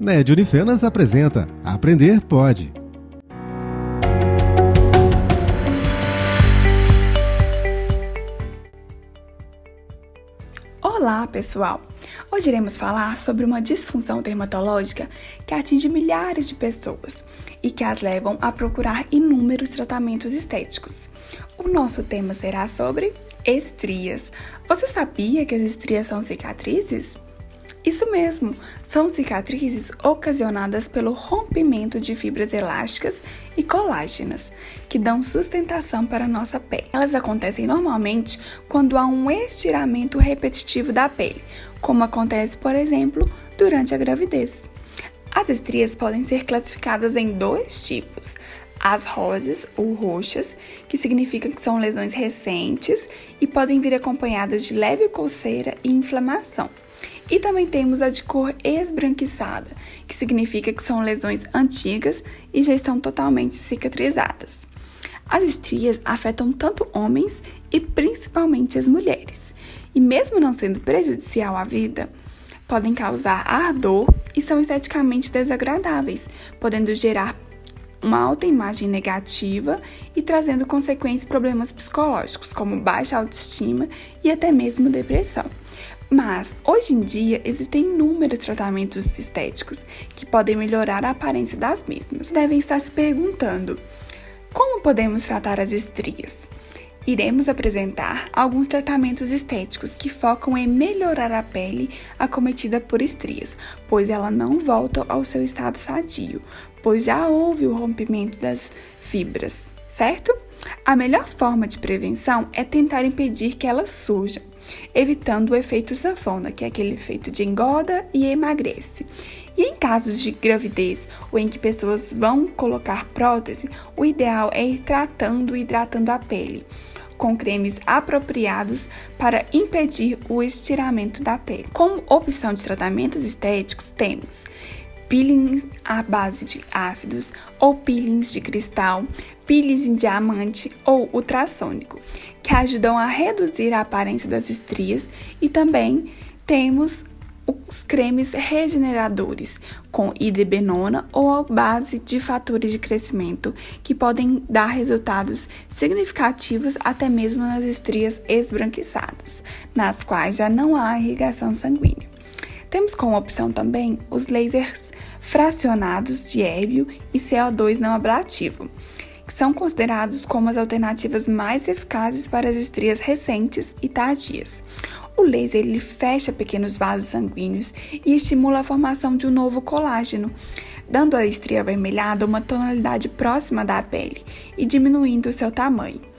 Ned Unifenas apresenta Aprender Pode. Olá, pessoal! Hoje iremos falar sobre uma disfunção dermatológica que atinge milhares de pessoas e que as levam a procurar inúmeros tratamentos estéticos. O nosso tema será sobre estrias. Você sabia que as estrias são cicatrizes? Isso mesmo, são cicatrizes ocasionadas pelo rompimento de fibras elásticas e colágenas, que dão sustentação para a nossa pele. Elas acontecem normalmente quando há um estiramento repetitivo da pele, como acontece, por exemplo, durante a gravidez. As estrias podem ser classificadas em dois tipos: as rosas ou roxas, que significam que são lesões recentes e podem vir acompanhadas de leve coceira e inflamação. E também temos a de cor esbranquiçada, que significa que são lesões antigas e já estão totalmente cicatrizadas. As estrias afetam tanto homens e principalmente as mulheres, e mesmo não sendo prejudicial à vida, podem causar ardor e são esteticamente desagradáveis, podendo gerar uma alta imagem negativa e trazendo consequentes problemas psicológicos, como baixa autoestima e até mesmo depressão. Mas, hoje em dia, existem inúmeros tratamentos estéticos que podem melhorar a aparência das mesmas. Devem estar se perguntando: como podemos tratar as estrias? Iremos apresentar alguns tratamentos estéticos que focam em melhorar a pele acometida por estrias, pois ela não volta ao seu estado sadio, pois já houve o rompimento das fibras, certo? A melhor forma de prevenção é tentar impedir que elas surjam evitando o efeito sanfona, que é aquele efeito de engorda e emagrece. E em casos de gravidez ou em que pessoas vão colocar prótese, o ideal é ir tratando e hidratando a pele com cremes apropriados para impedir o estiramento da pele. Como opção de tratamentos estéticos, temos peelings à base de ácidos ou peelings de cristal, peelings em diamante ou ultrassônico, que ajudam a reduzir a aparência das estrias e também temos os cremes regeneradores com hidrobenona ou a base de fatores de crescimento que podem dar resultados significativos até mesmo nas estrias esbranquiçadas, nas quais já não há irrigação sanguínea. Temos como opção também os lasers fracionados de hébio e CO2 não ablativo, que são considerados como as alternativas mais eficazes para as estrias recentes e tardias. O laser ele fecha pequenos vasos sanguíneos e estimula a formação de um novo colágeno, dando à estria avermelhada uma tonalidade próxima da pele e diminuindo o seu tamanho.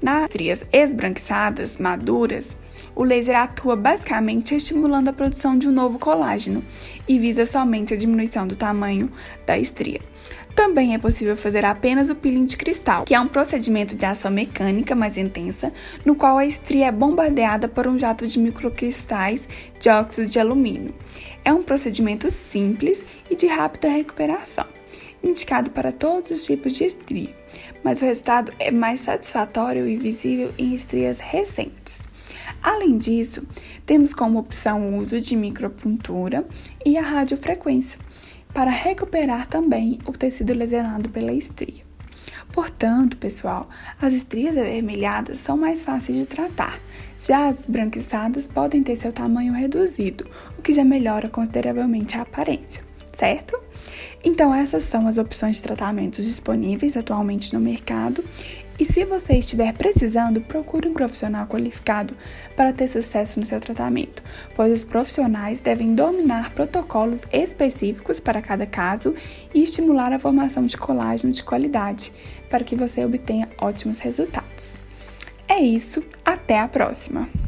Nas estrias esbranquiçadas, maduras, o laser atua basicamente estimulando a produção de um novo colágeno e visa somente a diminuição do tamanho da estria. Também é possível fazer apenas o peeling de cristal, que é um procedimento de ação mecânica mais intensa, no qual a estria é bombardeada por um jato de microcristais de óxido de alumínio. É um procedimento simples e de rápida recuperação, indicado para todos os tipos de estria, mas o resultado é mais satisfatório e visível em estrias recentes. Além disso, temos como opção o uso de micropuntura e a radiofrequência, para recuperar também o tecido lesionado pela estria. Portanto, pessoal, as estrias avermelhadas são mais fáceis de tratar, já as branquiçadas podem ter seu tamanho reduzido, o que já melhora consideravelmente a aparência, certo? Então, essas são as opções de tratamentos disponíveis atualmente no mercado e se você estiver precisando, procure um profissional qualificado para ter sucesso no seu tratamento, pois os profissionais devem dominar protocolos específicos para cada caso e estimular a formação de colágeno de qualidade para que você obtenha ótimos resultados. É isso, até a próxima!